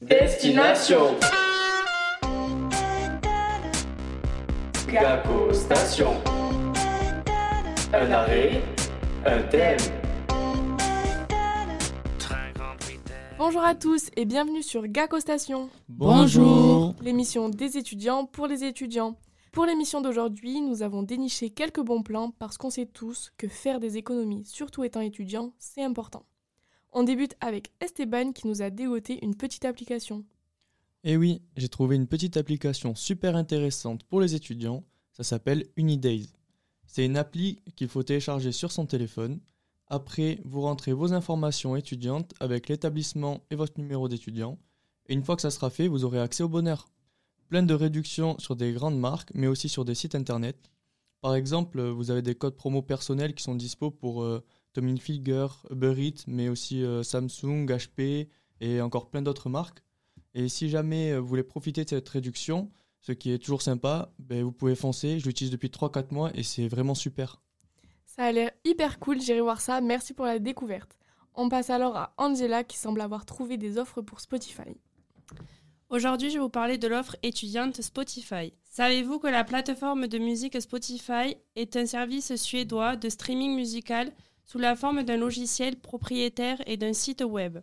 Destination Gaco Station Un arrêt, un thème Bonjour à tous et bienvenue sur GACO Station. Bonjour. L'émission des étudiants pour les étudiants. Pour l'émission d'aujourd'hui, nous avons déniché quelques bons plans parce qu'on sait tous que faire des économies, surtout étant étudiant, c'est important. On débute avec Esteban qui nous a dégoté une petite application. Et oui, j'ai trouvé une petite application super intéressante pour les étudiants. Ça s'appelle Unidays. C'est une appli qu'il faut télécharger sur son téléphone. Après, vous rentrez vos informations étudiantes avec l'établissement et votre numéro d'étudiant. Et une fois que ça sera fait, vous aurez accès au bonheur. Plein de réductions sur des grandes marques, mais aussi sur des sites internet. Par exemple, vous avez des codes promo personnels qui sont dispo pour euh, Tommy Hilfiger, Uber Eats, mais aussi euh, Samsung, HP et encore plein d'autres marques. Et si jamais vous voulez profiter de cette réduction, ce qui est toujours sympa, ben, vous pouvez foncer. Je l'utilise depuis 3-4 mois et c'est vraiment super. Ça a l'air hyper cool, j'irai voir ça, merci pour la découverte. On passe alors à Angela qui semble avoir trouvé des offres pour Spotify. Aujourd'hui, je vais vous parler de l'offre étudiante Spotify. Savez-vous que la plateforme de musique Spotify est un service suédois de streaming musical sous la forme d'un logiciel propriétaire et d'un site web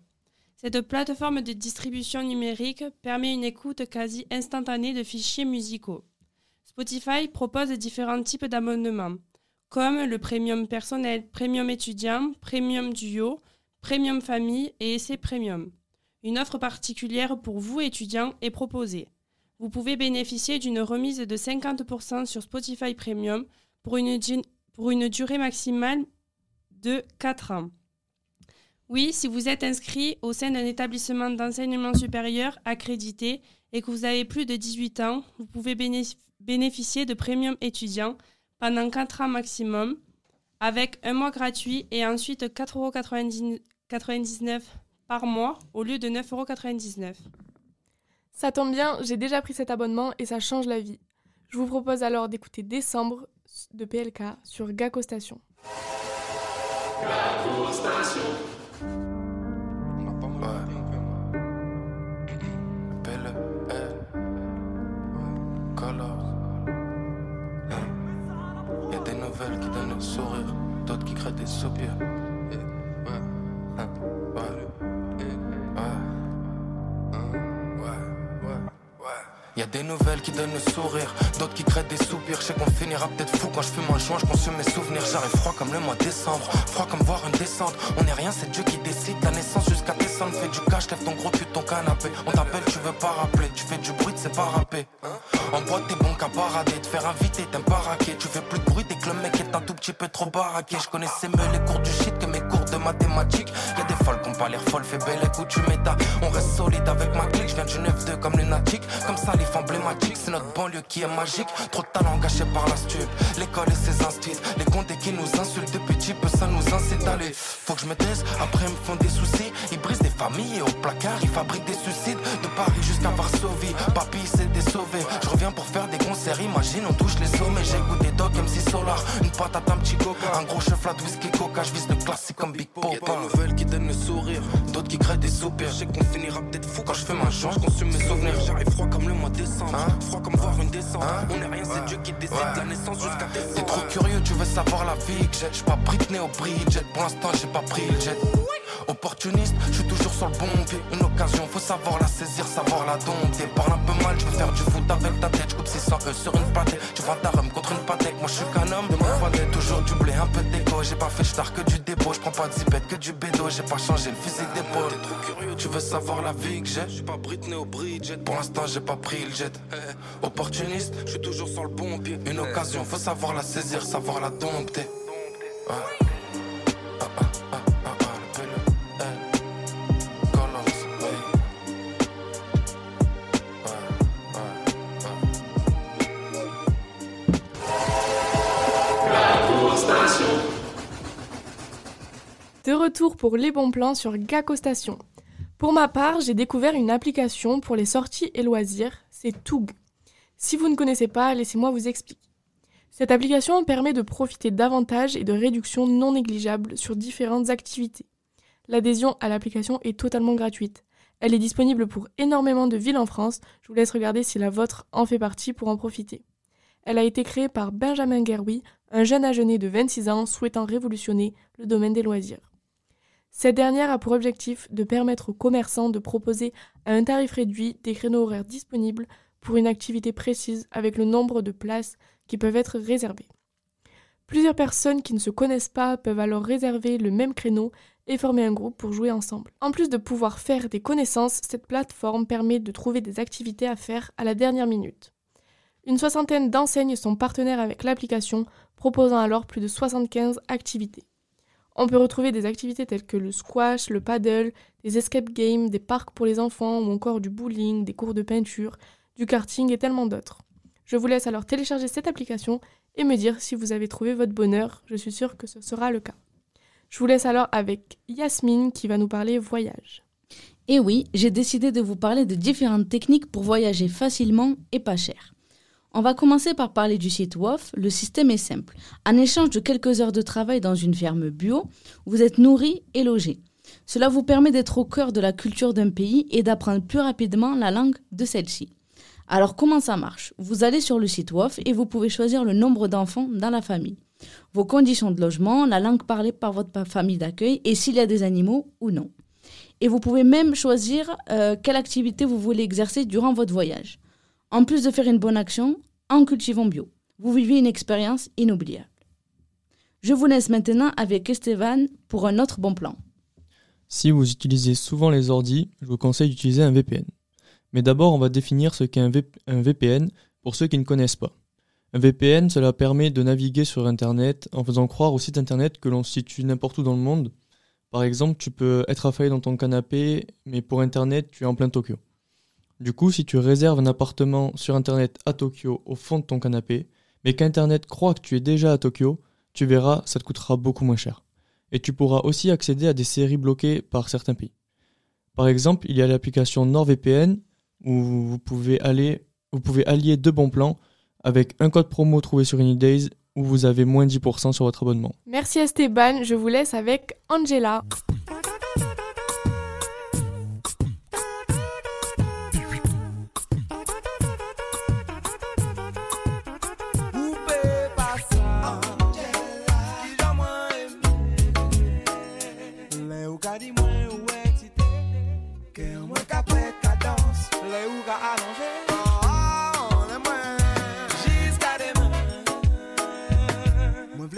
Cette plateforme de distribution numérique permet une écoute quasi instantanée de fichiers musicaux. Spotify propose différents types d'abonnements, comme le premium personnel, premium étudiant, premium duo, premium famille et essai premium. Une offre particulière pour vous étudiants est proposée. Vous pouvez bénéficier d'une remise de 50% sur Spotify Premium pour une, pour une durée maximale de 4 ans. Oui, si vous êtes inscrit au sein d'un établissement d'enseignement supérieur accrédité et que vous avez plus de 18 ans, vous pouvez bénéficier de Premium étudiant pendant 4 ans maximum, avec un mois gratuit et ensuite 4,99€ par mois au lieu de 9,99€. Ça tombe bien, j'ai déjà pris cet abonnement et ça change la vie. Je vous propose alors d'écouter Décembre de PLK sur Gaco Station. Qui donnent le sourire, d'autres qui créent des soupirs. Y a des nouvelles qui donnent le sourire, d'autres qui créent des soupirs. Je sais qu'on finira peut-être fou quand je fume un joint, je consomme mes souvenirs. J'arrive froid comme le mois de décembre, froid comme voir une descente. On est rien, c'est Dieu qui décide. Ta naissance jusqu'à décembre, fais du cash, lève ton gros cul de ton canapé. On t'appelle, tu veux pas rappeler, tu fais du bruit, c'est pas rapper. En boîte, t'es bon qu'à parader, te faire inviter, t'aimes pas raquer. Tu fais plus de bruit dès que le mec est un tout petit peu trop baraqué. Je connaissais mieux les cours du shit mathématiques. Y a des folles qui ont pas l'air folles, fais belle écoute, tu m'étas. On reste solide avec ma clique, je viens du 9-2 comme lunatique. Comme ça, les emblématique, c'est notre banlieue qui est magique. Trop de talent gâché par la stup, l'école et ses instits. Les condés qui nous insultent depuis petit peu, ça nous incite à. Faut que je me taise, après ils me font des soucis. Ils brisent des familles et au placard, ils fabriquent des suicides. De Paris jusqu'à Varsovie, papy s'était sauvé. Je reviens pour faire des concerts, imagine, on touche les sommets. J'ai goûté Doc MC Solar, une patate, un petit coca. Un gros chef de whisky coca, je vise le classique comme Big Pop. Y'a des nouvelles qui donnent le sourire, d'autres qui créent des soupirs. Je sais qu'on finira peut-être fou quand je fais ma chance, je consume mes souvenirs. J'arrive froid comme le mois de décembre. Hein Froid comme voir une descente. Hein on est rien, c'est Dieu qui décide la naissance jusqu'à décembre. T'es trop curieux, tu veux savoir la vie que j'ai. J'suis pas Britney au Bridget, pour l'instant j'ai pas pris le jet. Opportuniste, je suis toujours sur le bon pied. Une occasion, faut savoir la saisir, savoir la dompter. Parle un peu mal, je veux faire du foot avec ta tête. J'coupe 600 E sur une pâtée. Tu vends ta rhum contre une pâtée. Moi je suis qu'un homme de. Toujours du blé, un peu d'écho. J'ai pas fait star que du dépôt. J'prends pas de zipette que du bédo. J'ai pas changé le physique d'épaule. T'es trop curieux, tu veux savoir la vie que j'ai? Je suis pas Britney au Bridget. Pour l'instant, j'ai pas pris le jet. Opportuniste, je suis toujours sur le bon pied. Une occasion, faut savoir la saisir, savoir la dompter. Ouais. Retour pour les bons plans sur Gaco Station. Pour ma part, j'ai découvert une application pour les sorties et loisirs, c'est Toug. Si vous ne connaissez pas, laissez-moi vous expliquer. Cette application permet de profiter d'avantages et de réductions non négligeables sur différentes activités. L'adhésion à l'application est totalement gratuite. Elle est disponible pour énormément de villes en France. Je vous laisse regarder si la vôtre en fait partie pour en profiter. Elle a été créée par Benjamin Gueroui, un jeune âgé de 26 ans souhaitant révolutionner le domaine des loisirs. Cette dernière a pour objectif de permettre aux commerçants de proposer à un tarif réduit des créneaux horaires disponibles pour une activité précise avec le nombre de places qui peuvent être réservées. Plusieurs personnes qui ne se connaissent pas peuvent alors réserver le même créneau et former un groupe pour jouer ensemble. En plus de pouvoir faire des connaissances, cette plateforme permet de trouver des activités à faire à la dernière minute. Une soixantaine d'enseignes sont partenaires avec l'application, proposant alors plus de 75 activités. On peut retrouver des activités telles que le squash, le paddle, des escape games, des parcs pour les enfants ou encore du bowling, des cours de peinture, du karting et tellement d'autres. Je vous laisse alors télécharger cette application et me dire si vous avez trouvé votre bonheur. Je suis sûre que ce sera le cas. Je vous laisse alors avec Yasmine qui va nous parler voyage. Et oui, j'ai décidé de vous parler de différentes techniques pour voyager facilement et pas cher. On va commencer par parler du site WOF. Le système est simple. En échange de quelques heures de travail dans une ferme bio, vous êtes nourri et logé. Cela vous permet d'être au cœur de la culture d'un pays et d'apprendre plus rapidement la langue de celle-ci. Alors comment ça marche? Vous allez sur le site WOF et vous pouvez choisir le nombre d'enfants dans la famille, vos conditions de logement, la langue parlée par votre famille d'accueil et s'il y a des animaux ou non. Et vous pouvez même choisir euh, quelle activité vous voulez exercer durant votre voyage. En plus de faire une bonne action, en cultivant bio, vous vivez une expérience inoubliable. Je vous laisse maintenant avec Esteban pour un autre bon plan. Si vous utilisez souvent les ordis, je vous conseille d'utiliser un VPN. Mais d'abord, on va définir ce qu'est un, VPN pour ceux qui ne connaissent pas. Un VPN, cela permet de naviguer sur Internet en faisant croire au site Internet que l'on se situe n'importe où dans le monde. Par exemple, tu peux être affalé dans ton canapé, mais pour Internet, tu es en plein Tokyo. Du coup, si tu réserves un appartement sur Internet à Tokyo au fond de ton canapé, mais qu'Internet croit que tu es déjà à Tokyo, tu verras, ça te coûtera beaucoup moins cher. Et tu pourras aussi accéder à des séries bloquées par certains pays. Par exemple, il y a l'application NordVPN où vous pouvez, aller, vous pouvez allier deux bons plans avec un code promo trouvé sur Anydays où vous avez moins 10% sur votre abonnement. Merci Esteban, je vous laisse avec Angela.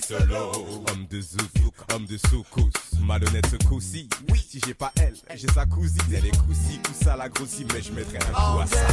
Solo. Homme de zouk, homme de soukous. Malhonnête ce coup-ci. Oui, si j'ai pas elle, j'ai sa cousine. Elle est coussi, ça la grossit, mais je mettrai un coup à ça.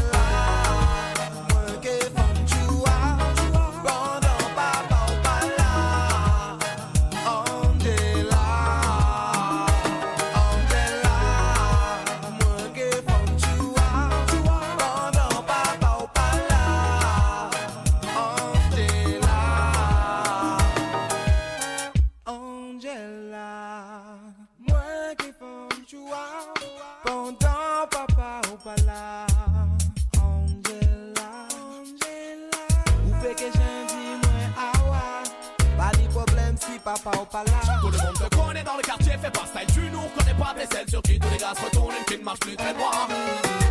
pas au palais. Tout le monde te connaît dans le quartier, fais pas style, tu nous reconnais pas tes ailes sur qui tous les gars se retournent, une qui ne marche plus très droit.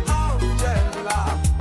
Oh, Angela.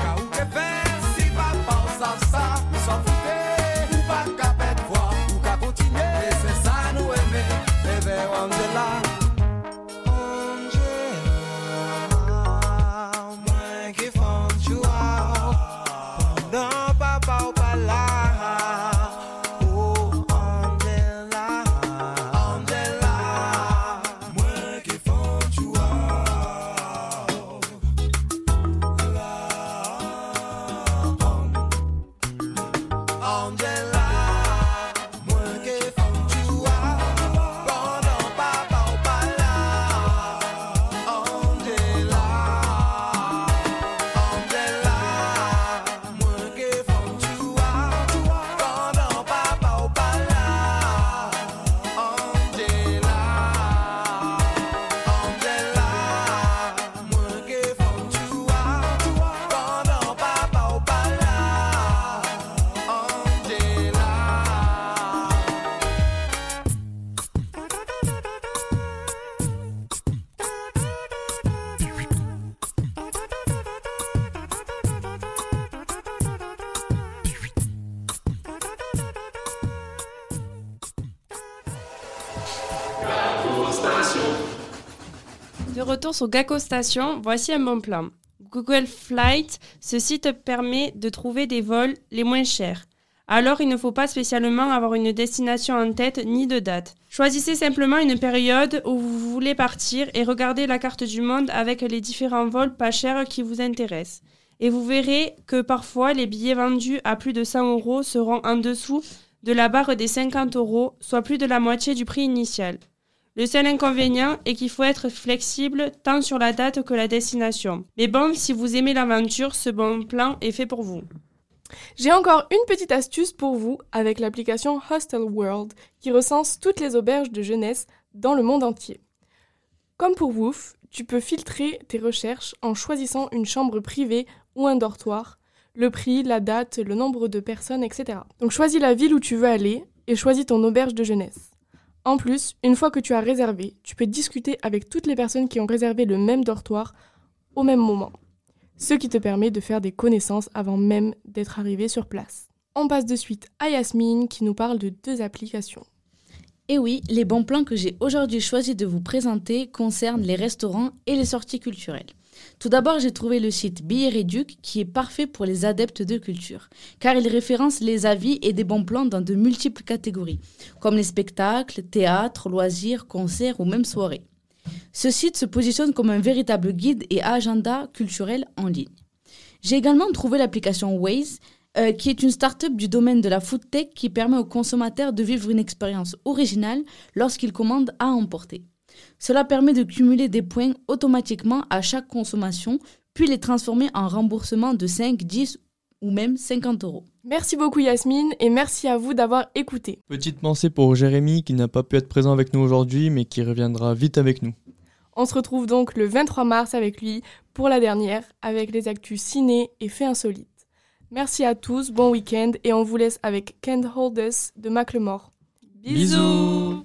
De retour sur Gacko Station, voici un bon plan. Google Flight, ce site permet de trouver des vols les moins chers. Alors il ne faut pas spécialement avoir une destination en tête ni de date. Choisissez simplement une période où vous voulez partir et regardez la carte du monde avec les différents vols pas chers qui vous intéressent. Et vous verrez que parfois les billets vendus à plus de 100 euros seront en dessous de la barre des 50 euros, soit plus de la moitié du prix initial. Le seul inconvénient est qu'il faut être flexible tant sur la date que la destination. Mais bon, si vous aimez l'aventure, ce bon plan est fait pour vous. J'ai encore une petite astuce pour vous avec l'application Hostel World qui recense toutes les auberges de jeunesse dans le monde entier. Comme pour Woof, tu peux filtrer tes recherches en choisissant une chambre privée ou un dortoir, le prix, la date, le nombre de personnes, etc. Donc choisis la ville où tu veux aller et choisis ton auberge de jeunesse. En plus, une fois que tu as réservé, tu peux discuter avec toutes les personnes qui ont réservé le même dortoir au même moment ce qui te permet de faire des connaissances avant même d'être arrivé sur place. On passe de suite à Yasmine qui nous parle de deux applications. Et oui, les bons plans que j'ai aujourd'hui choisi de vous présenter concernent les restaurants et les sorties culturelles. Tout d'abord, j'ai trouvé le site Billet Réduc qui est parfait pour les adeptes de culture, car il référence les avis et des bons plans dans de multiples catégories, comme les spectacles, théâtre, loisirs, concerts ou même soirées. Ce site se positionne comme un véritable guide et agenda culturel en ligne. J'ai également trouvé l'application Waze, euh, qui est une start-up du domaine de la food tech qui permet aux consommateurs de vivre une expérience originale lorsqu'ils commandent à emporter. Cela permet de cumuler des points automatiquement à chaque consommation, puis les transformer en remboursement de 5, 10 ou même 50 euros. Merci beaucoup Yasmine et merci à vous d'avoir écouté. Petite pensée pour Jérémy qui n'a pas pu être présent avec nous aujourd'hui mais qui reviendra vite avec nous. On se retrouve donc le 23 mars avec lui pour la dernière avec les actus ciné et faits insolites. Merci à tous, bon week-end et on vous laisse avec Can't Hold Us de Macklemore. Bisous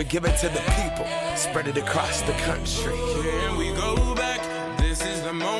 We give it to the people, spread it across the country. Here we go back. This is the moment.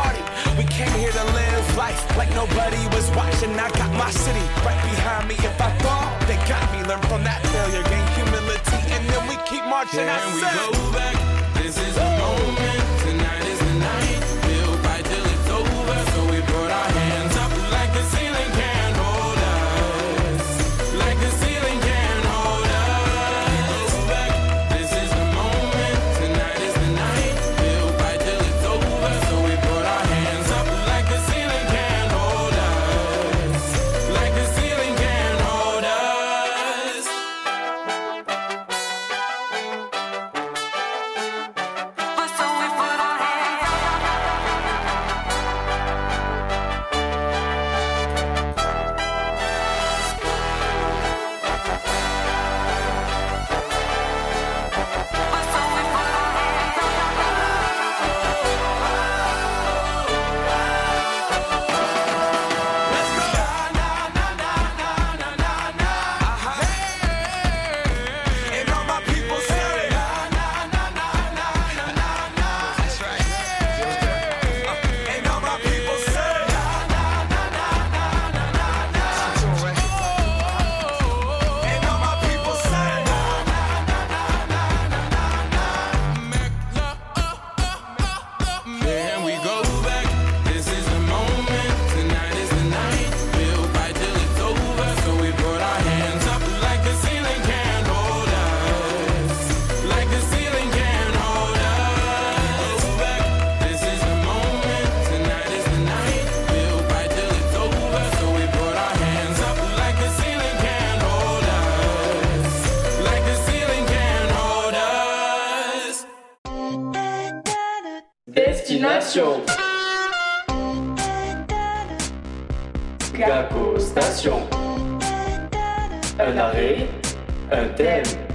Like nobody was watching. I got my city right behind me. If I fall, they got me. Learn from that failure, gain humility, and then we keep marching. I we go back? This is the moment. Un arrêt, un thème.